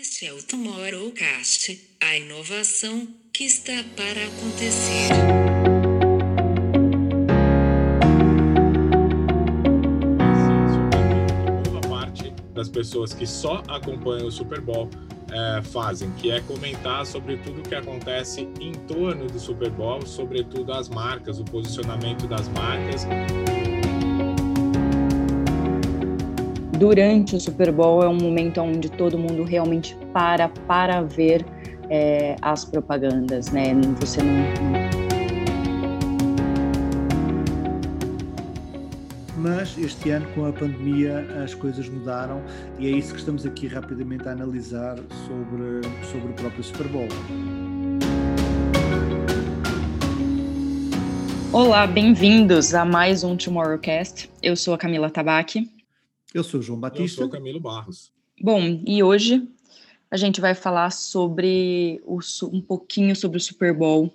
Este é o Tomorrowcast, a inovação que está para acontecer. Boa parte das pessoas que só acompanham o Super Bowl é, fazem, que é comentar sobre tudo o que acontece em torno do Super Bowl, sobretudo as marcas, o posicionamento das marcas. Durante o Super Bowl é um momento onde todo mundo realmente para para ver é, as propagandas, né? Você não, não... Mas este ano, com a pandemia, as coisas mudaram e é isso que estamos aqui rapidamente a analisar sobre, sobre o próprio Super Bowl. Olá, bem-vindos a mais um Tomorrowcast. Eu sou a Camila Tabaque. Eu sou o João Batista. Eu sou Camilo Barros. Bom, e hoje a gente vai falar sobre o, um pouquinho sobre o Super Bowl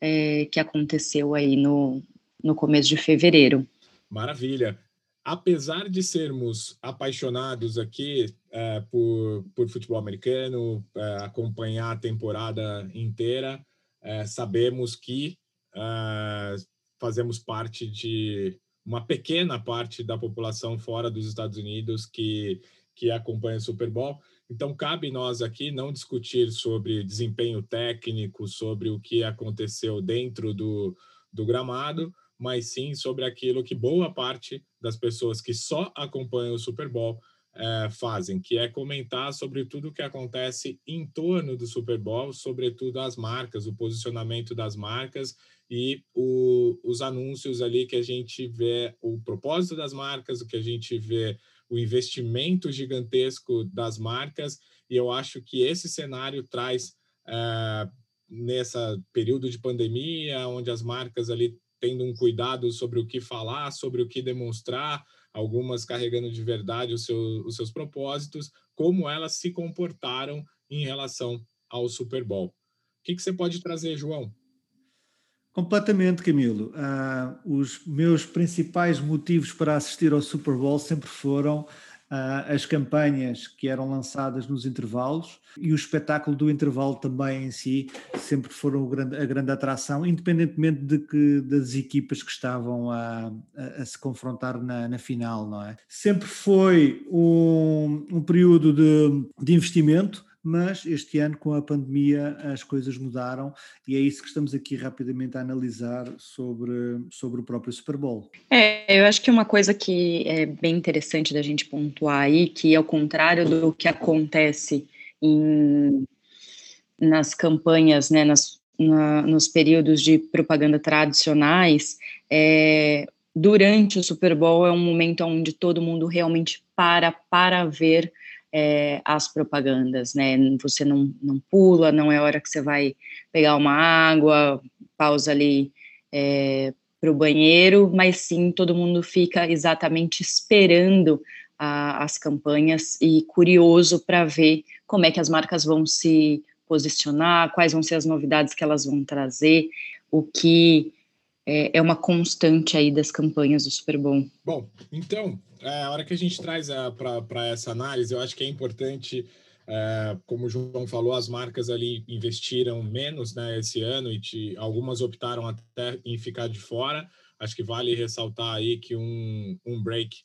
é, que aconteceu aí no, no começo de fevereiro. Maravilha. Apesar de sermos apaixonados aqui é, por, por futebol americano, é, acompanhar a temporada inteira, é, sabemos que é, fazemos parte de uma pequena parte da população fora dos Estados Unidos que, que acompanha o Super Bowl. Então, cabe nós aqui não discutir sobre desempenho técnico, sobre o que aconteceu dentro do, do gramado, mas sim sobre aquilo que boa parte das pessoas que só acompanham o Super Bowl é, fazem, que é comentar sobre tudo o que acontece em torno do Super Bowl, sobretudo as marcas, o posicionamento das marcas e o, os anúncios ali que a gente vê o propósito das marcas, o que a gente vê o investimento gigantesco das marcas, e eu acho que esse cenário traz, é, nessa período de pandemia, onde as marcas ali tendo um cuidado sobre o que falar, sobre o que demonstrar, algumas carregando de verdade os, seu, os seus propósitos, como elas se comportaram em relação ao Super Bowl. O que, que você pode trazer, João? Completamente, Camilo. Uh, os meus principais motivos para assistir ao Super Bowl sempre foram uh, as campanhas que eram lançadas nos intervalos e o espetáculo do intervalo também em si sempre foram grande, a grande atração, independentemente de que, das equipas que estavam a, a, a se confrontar na, na, final, não é? Sempre foi um, um período de, de investimento mas este ano, com a pandemia, as coisas mudaram e é isso que estamos aqui rapidamente a analisar sobre, sobre o próprio Super Bowl. É, eu acho que uma coisa que é bem interessante da gente pontuar aí, que ao contrário do que acontece em, nas campanhas, né, nas, na, nos períodos de propaganda tradicionais, é, durante o Super Bowl é um momento onde todo mundo realmente para para ver é, as propagandas, né? Você não, não pula, não é hora que você vai pegar uma água, pausa ali é, para o banheiro, mas sim todo mundo fica exatamente esperando a, as campanhas e curioso para ver como é que as marcas vão se posicionar, quais vão ser as novidades que elas vão trazer, o que é, é uma constante aí das campanhas do Super Bowl. Bom, então é, a hora que a gente traz para essa análise, eu acho que é importante, é, como o João falou, as marcas ali investiram menos né, esse ano e te, algumas optaram até em ficar de fora. Acho que vale ressaltar aí que um, um break,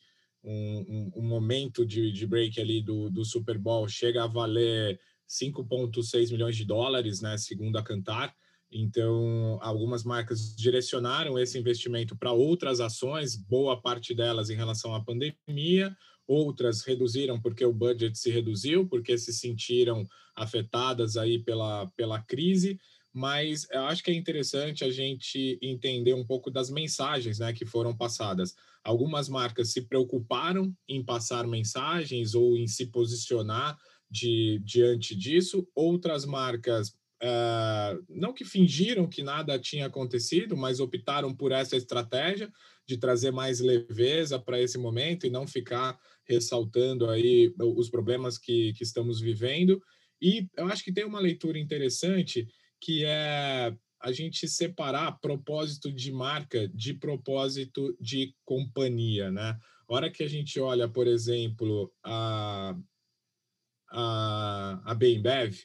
um, um, um momento de, de break ali do, do Super Bowl chega a valer 5,6 milhões de dólares, né, segundo a Cantar. Então, algumas marcas direcionaram esse investimento para outras ações, boa parte delas em relação à pandemia, outras reduziram porque o budget se reduziu, porque se sentiram afetadas aí pela, pela crise, mas eu acho que é interessante a gente entender um pouco das mensagens né, que foram passadas. Algumas marcas se preocuparam em passar mensagens ou em se posicionar de, diante disso, outras marcas Uh, não que fingiram que nada tinha acontecido, mas optaram por essa estratégia de trazer mais leveza para esse momento e não ficar ressaltando aí os problemas que, que estamos vivendo. E eu acho que tem uma leitura interessante que é a gente separar propósito de marca de propósito de companhia, né? A hora que a gente olha, por exemplo, a, a, a Bembev,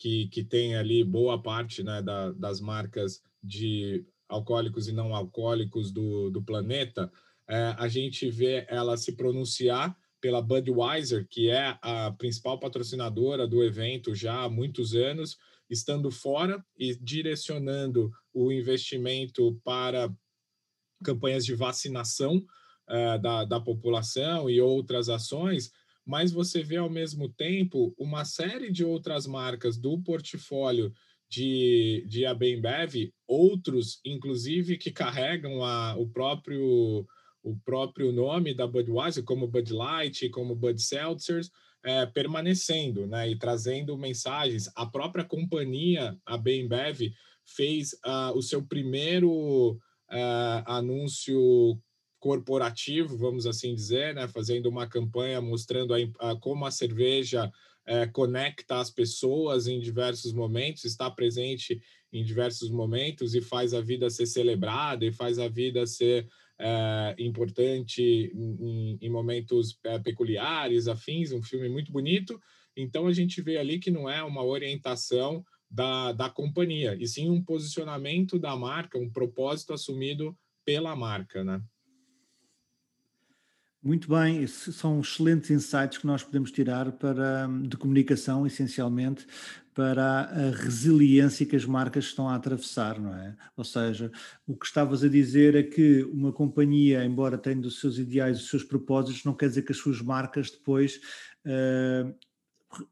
que, que tem ali boa parte né, da, das marcas de alcoólicos e não alcoólicos do, do planeta, é, a gente vê ela se pronunciar pela Budweiser, que é a principal patrocinadora do evento já há muitos anos, estando fora e direcionando o investimento para campanhas de vacinação uh, da, da população e outras ações, mas você vê ao mesmo tempo uma série de outras marcas do portfólio de, de Abembev, outros, inclusive, que carregam a, o próprio o próprio nome da Budweiser, como Bud Light, como Bud Seltzers, é, permanecendo, né, e trazendo mensagens. A própria companhia, a Bembev, fez uh, o seu primeiro uh, anúncio corporativo, vamos assim dizer, né, fazendo uma campanha mostrando a, a, como a cerveja é, conecta as pessoas em diversos momentos, está presente em diversos momentos e faz a vida ser celebrada e faz a vida ser é, importante em, em momentos é, peculiares, afins, um filme muito bonito. Então a gente vê ali que não é uma orientação da, da companhia, e sim um posicionamento da marca, um propósito assumido pela marca, né? Muito bem, são excelentes insights que nós podemos tirar para, de comunicação, essencialmente, para a resiliência que as marcas estão a atravessar, não é? Ou seja, o que estavas a dizer é que uma companhia, embora tenha os seus ideais, os seus propósitos, não quer dizer que as suas marcas depois, uh,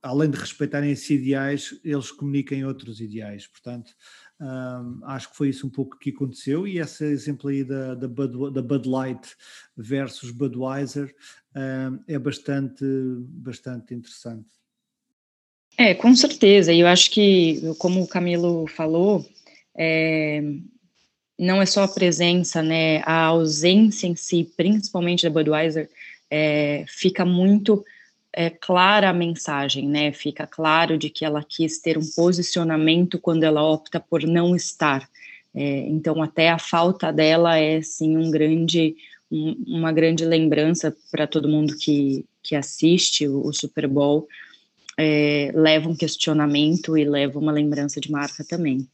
além de respeitarem esses ideais, eles comuniquem outros ideais. Portanto, um, acho que foi isso um pouco que aconteceu e esse exemplo aí da, da, Bud, da Bud Light versus Budweiser um, é bastante, bastante interessante. É, com certeza. E eu acho que, como o Camilo falou, é, não é só a presença, né? A ausência em si, principalmente da Budweiser, é, fica muito é, clara a mensagem, né? Fica claro de que ela quis ter um posicionamento quando ela opta por não estar. É, então, até a falta dela é sim um grande, um, uma grande lembrança para todo mundo que, que assiste o, o Super Bowl. É, leva um questionamento e leva uma lembrança de marca também.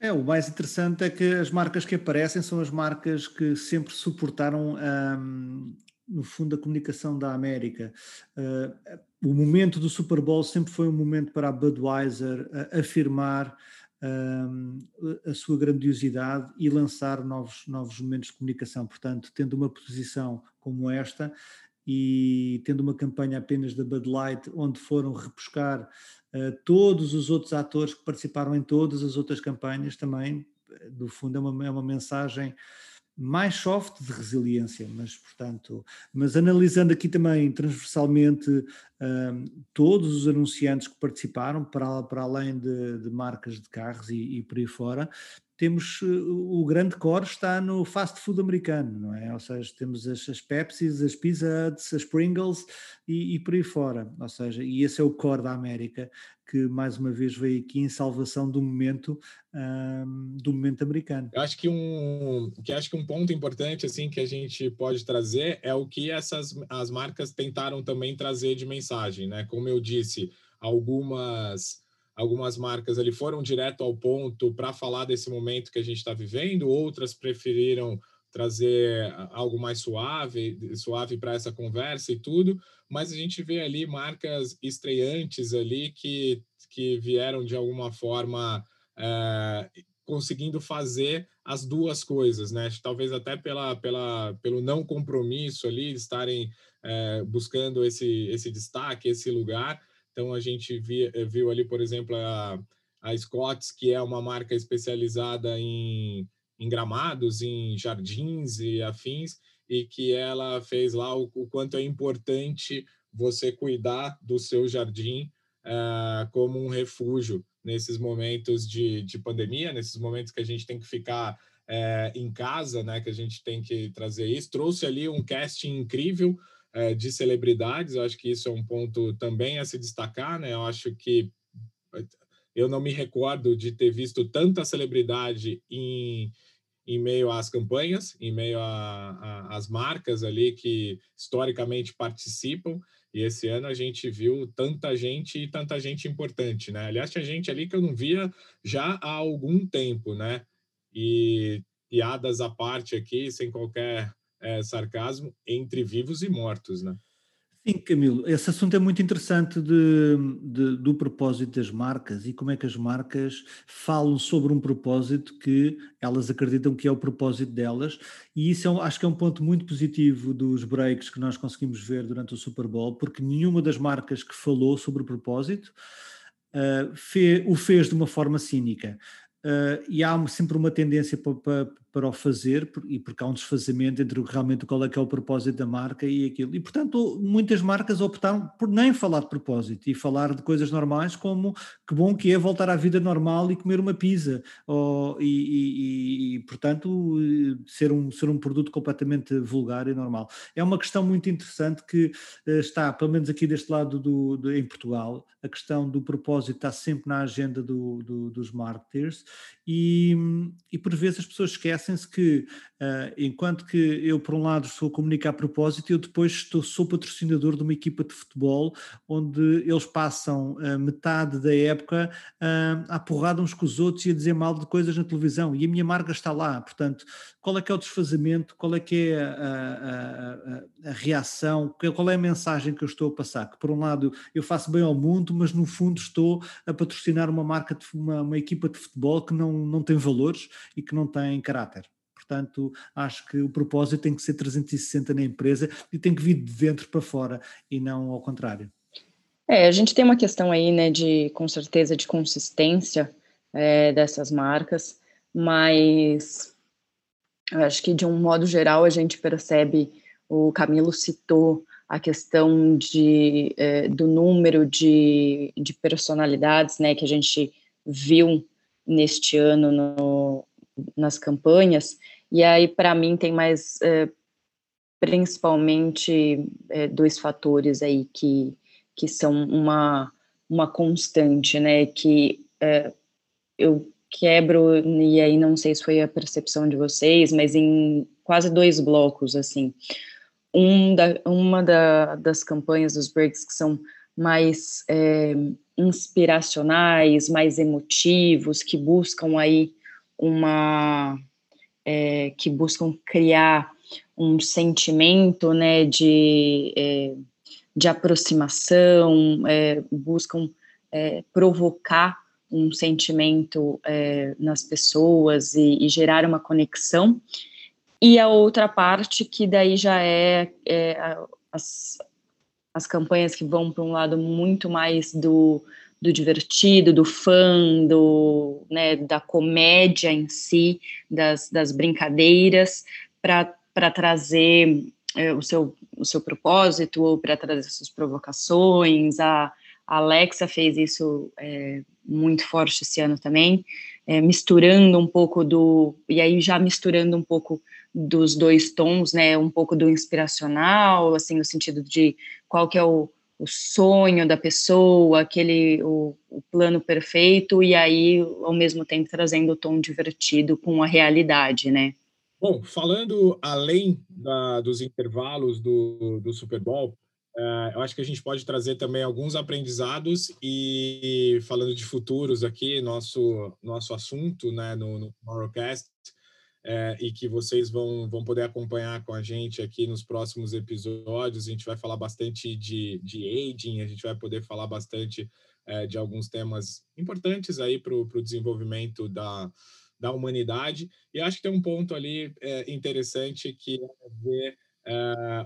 É, o mais interessante é que as marcas que aparecem são as marcas que sempre suportaram um, no fundo, a comunicação da América. Uh, o momento do Super Bowl sempre foi um momento para a Budweiser uh, afirmar um, a sua grandiosidade e lançar novos, novos momentos de comunicação. Portanto, tendo uma posição como esta e tendo uma campanha apenas da Bud Light, onde foram repuscar uh, todos os outros atores que participaram em todas as outras campanhas, também, no fundo, é uma, é uma mensagem mais soft de resiliência, mas portanto, mas analisando aqui também transversalmente um, todos os anunciantes que participaram, para, para além de, de marcas de carros e, e por aí fora, temos eh, o grande core está no fast food americano, não é? Ou seja, temos as, as Pepsis, as Pizza Huts, as Pringles e, e, por aí fora. Ou seja, e esse é o core da América que mais uma vez veio aqui em salvação do momento um, do momento americano. Eu acho que um que acho que um ponto importante assim que a gente pode trazer é o que essas as marcas tentaram também trazer de mensagem, né? Como eu disse, algumas algumas marcas ali foram direto ao ponto para falar desse momento que a gente está vivendo, outras preferiram trazer algo mais suave, suave para essa conversa e tudo, mas a gente vê ali marcas estreantes ali que, que vieram de alguma forma é, conseguindo fazer as duas coisas, né? Talvez até pela, pela, pelo não compromisso ali, estarem é, buscando esse, esse destaque, esse lugar, então, a gente eh, viu ali, por exemplo, a, a Scotts, que é uma marca especializada em, em gramados, em jardins e afins, e que ela fez lá o, o quanto é importante você cuidar do seu jardim uh, como um refúgio nesses momentos de, de pandemia, nesses momentos que a gente tem que ficar uh, em casa, né, que a gente tem que trazer isso. Trouxe ali um casting incrível, é, de celebridades. Eu acho que isso é um ponto também a se destacar, né? Eu acho que eu não me recordo de ter visto tanta celebridade em, em meio às campanhas, em meio às marcas ali que historicamente participam. E esse ano a gente viu tanta gente e tanta gente importante, né? Aliás, tinha gente ali que eu não via já há algum tempo, né? E piadas à parte aqui, sem qualquer é, sarcasmo, entre vivos e mortos, né? Sim, Camilo, esse assunto é muito interessante de, de, do propósito das marcas e como é que as marcas falam sobre um propósito que elas acreditam que é o propósito delas, e isso é um, acho que é um ponto muito positivo dos breaks que nós conseguimos ver durante o Super Bowl, porque nenhuma das marcas que falou sobre o propósito uh, fe, o fez de uma forma cínica. Uh, e há sempre uma tendência para, para, para o fazer, e porque há um desfazamento entre realmente qual é que é o propósito da marca e aquilo. E, portanto, muitas marcas optaram por nem falar de propósito e falar de coisas normais, como que bom que é voltar à vida normal e comer uma pizza, ou, e, e, e, portanto, ser um, ser um produto completamente vulgar e normal. É uma questão muito interessante que uh, está, pelo menos aqui deste lado do, do, em Portugal, a questão do propósito está sempre na agenda do, do, dos marketers e, e por vezes as pessoas esquecem-se que, uh, enquanto que eu, por um lado, estou a comunicar a propósito, eu depois estou, sou patrocinador de uma equipa de futebol onde eles passam uh, metade da época uh, a porrada uns com os outros e a dizer mal de coisas na televisão e a minha marca está lá. Portanto, qual é que é o desfazamento? Qual é que é a, a, a, a reação? Qual é a mensagem que eu estou a passar? Que, por um lado, eu faço bem ao mundo, mas no fundo estou a patrocinar uma marca, de, uma, uma equipa de futebol que não, não tem valores e que não tem caráter. Portanto, acho que o propósito tem que ser 360 na empresa e tem que vir de dentro para fora e não ao contrário. É, a gente tem uma questão aí, né, de, com certeza, de consistência é, dessas marcas, mas acho que de um modo geral a gente percebe, o Camilo citou a questão de, é, do número de, de personalidades, né, que a gente viu neste ano no, nas campanhas, e aí para mim tem mais é, principalmente é, dois fatores aí que, que são uma, uma constante, né, que é, eu quebro, e aí não sei se foi a percepção de vocês, mas em quase dois blocos, assim, um da, uma da, das campanhas dos breaks que são mais é, inspiracionais, mais emotivos, que buscam aí uma é, que buscam criar um sentimento né, de, é, de aproximação, é, buscam é, provocar um sentimento é, nas pessoas e, e, gerar uma conexão. E a outra parte que daí já é, é as, as campanhas que vão para um lado muito mais do, do divertido, do fã, do, né, da comédia em si, das, das brincadeiras, para trazer é, o, seu, o seu propósito, ou para trazer suas provocações. A, a Alexa fez isso é, muito forte esse ano também, é, misturando um pouco do. E aí já misturando um pouco dos dois tons, né? Um pouco do inspiracional, assim, no sentido de qual que é o, o sonho da pessoa, aquele o, o, plano perfeito, e aí, ao mesmo tempo, trazendo o tom divertido com a realidade, né? Bom, falando além da, dos intervalos do, do Super Bowl, uh, eu acho que a gente pode trazer também alguns aprendizados e falando de futuros aqui, nosso, nosso assunto né, no, no é, e que vocês vão, vão poder acompanhar com a gente aqui nos próximos episódios. A gente vai falar bastante de, de aging, a gente vai poder falar bastante é, de alguns temas importantes aí para o desenvolvimento da, da humanidade. E acho que tem um ponto ali é, interessante que é ver,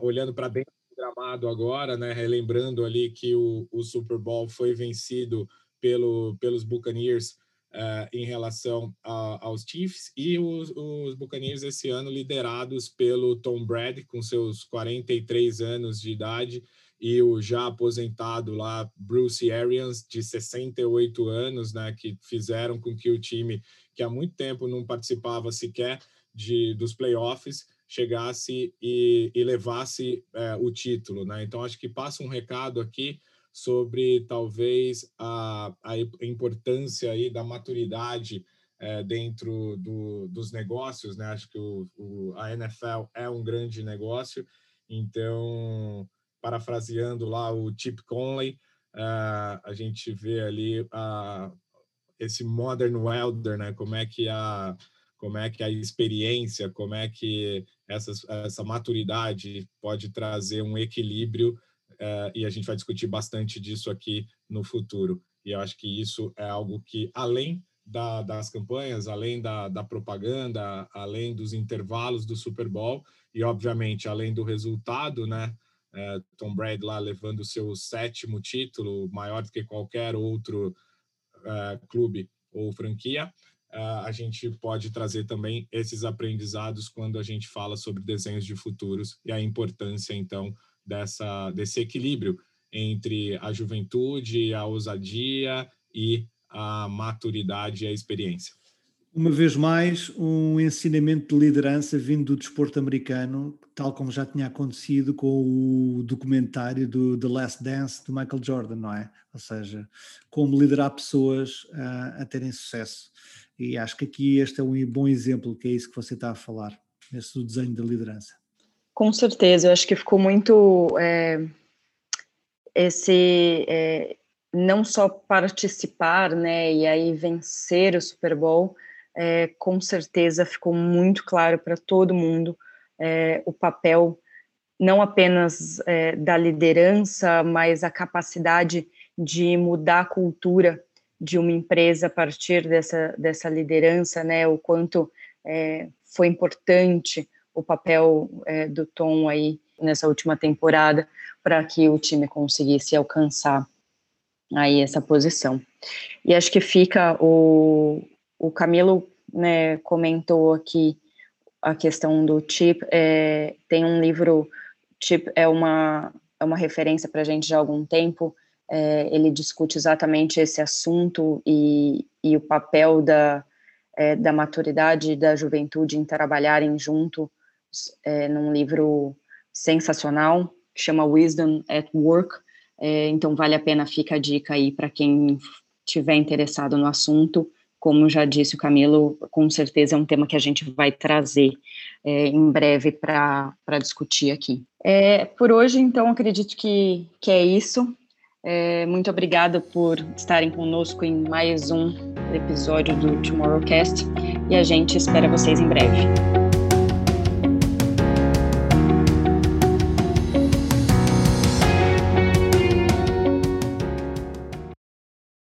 olhando para dentro do gramado agora, né, relembrando ali que o, o Super Bowl foi vencido pelo, pelos Buccaneers uh, em relação a, aos Chiefs e os, os Buccaneers esse ano liderados pelo Tom Brady com seus 43 anos de idade e o já aposentado lá Bruce Arians de 68 anos, né, que fizeram com que o time que há muito tempo não participava sequer de dos playoffs chegasse e, e levasse é, o título, né? Então acho que passa um recado aqui sobre talvez a, a importância aí da maturidade é, dentro do, dos negócios, né? Acho que o, o, a NFL é um grande negócio, então parafraseando lá o Chip Conley, uh, a gente vê ali uh, esse modern welder, né? Como é que a como é que a experiência, como é que essa, essa maturidade pode trazer um equilíbrio uh, e a gente vai discutir bastante disso aqui no futuro. E eu acho que isso é algo que, além da, das campanhas, além da, da propaganda, além dos intervalos do Super Bowl e, obviamente, além do resultado, né? É, Tom Brady lá levando o seu sétimo título, maior do que qualquer outro é, clube ou franquia, a gente pode trazer também esses aprendizados quando a gente fala sobre desenhos de futuros e a importância, então, dessa, desse equilíbrio entre a juventude, a ousadia e a maturidade e a experiência. Uma vez mais, um ensinamento de liderança vindo do desporto americano, tal como já tinha acontecido com o documentário do The Last Dance do Michael Jordan, não é? Ou seja, como liderar pessoas a, a terem sucesso. E acho que aqui este é um bom exemplo, que é isso que você está a falar, esse desenho da liderança. Com certeza, eu acho que ficou muito é, esse é, não só participar, né, e aí vencer o Super Bowl, é, com certeza ficou muito claro para todo mundo é, o papel não apenas é, da liderança, mas a capacidade de mudar a cultura de uma empresa a partir dessa, dessa liderança, né, o quanto é, foi importante o papel é, do Tom aí nessa última temporada para que o time conseguisse alcançar aí essa posição. E acho que fica o, o Camilo né, comentou aqui a questão do chip. É, tem um livro, chip é uma, é uma referência para a gente já há algum tempo. É, ele discute exatamente esse assunto e, e o papel da, é, da maturidade e da juventude em trabalharem junto é, num livro sensacional que chama Wisdom at Work. É, então, vale a pena, fica a dica aí para quem tiver interessado no assunto. Como já disse o Camilo, com certeza é um tema que a gente vai trazer é, em breve para discutir aqui. É, por hoje, então, acredito que, que é isso. É, muito obrigada por estarem conosco em mais um episódio do Tomorrowcast e a gente espera vocês em breve.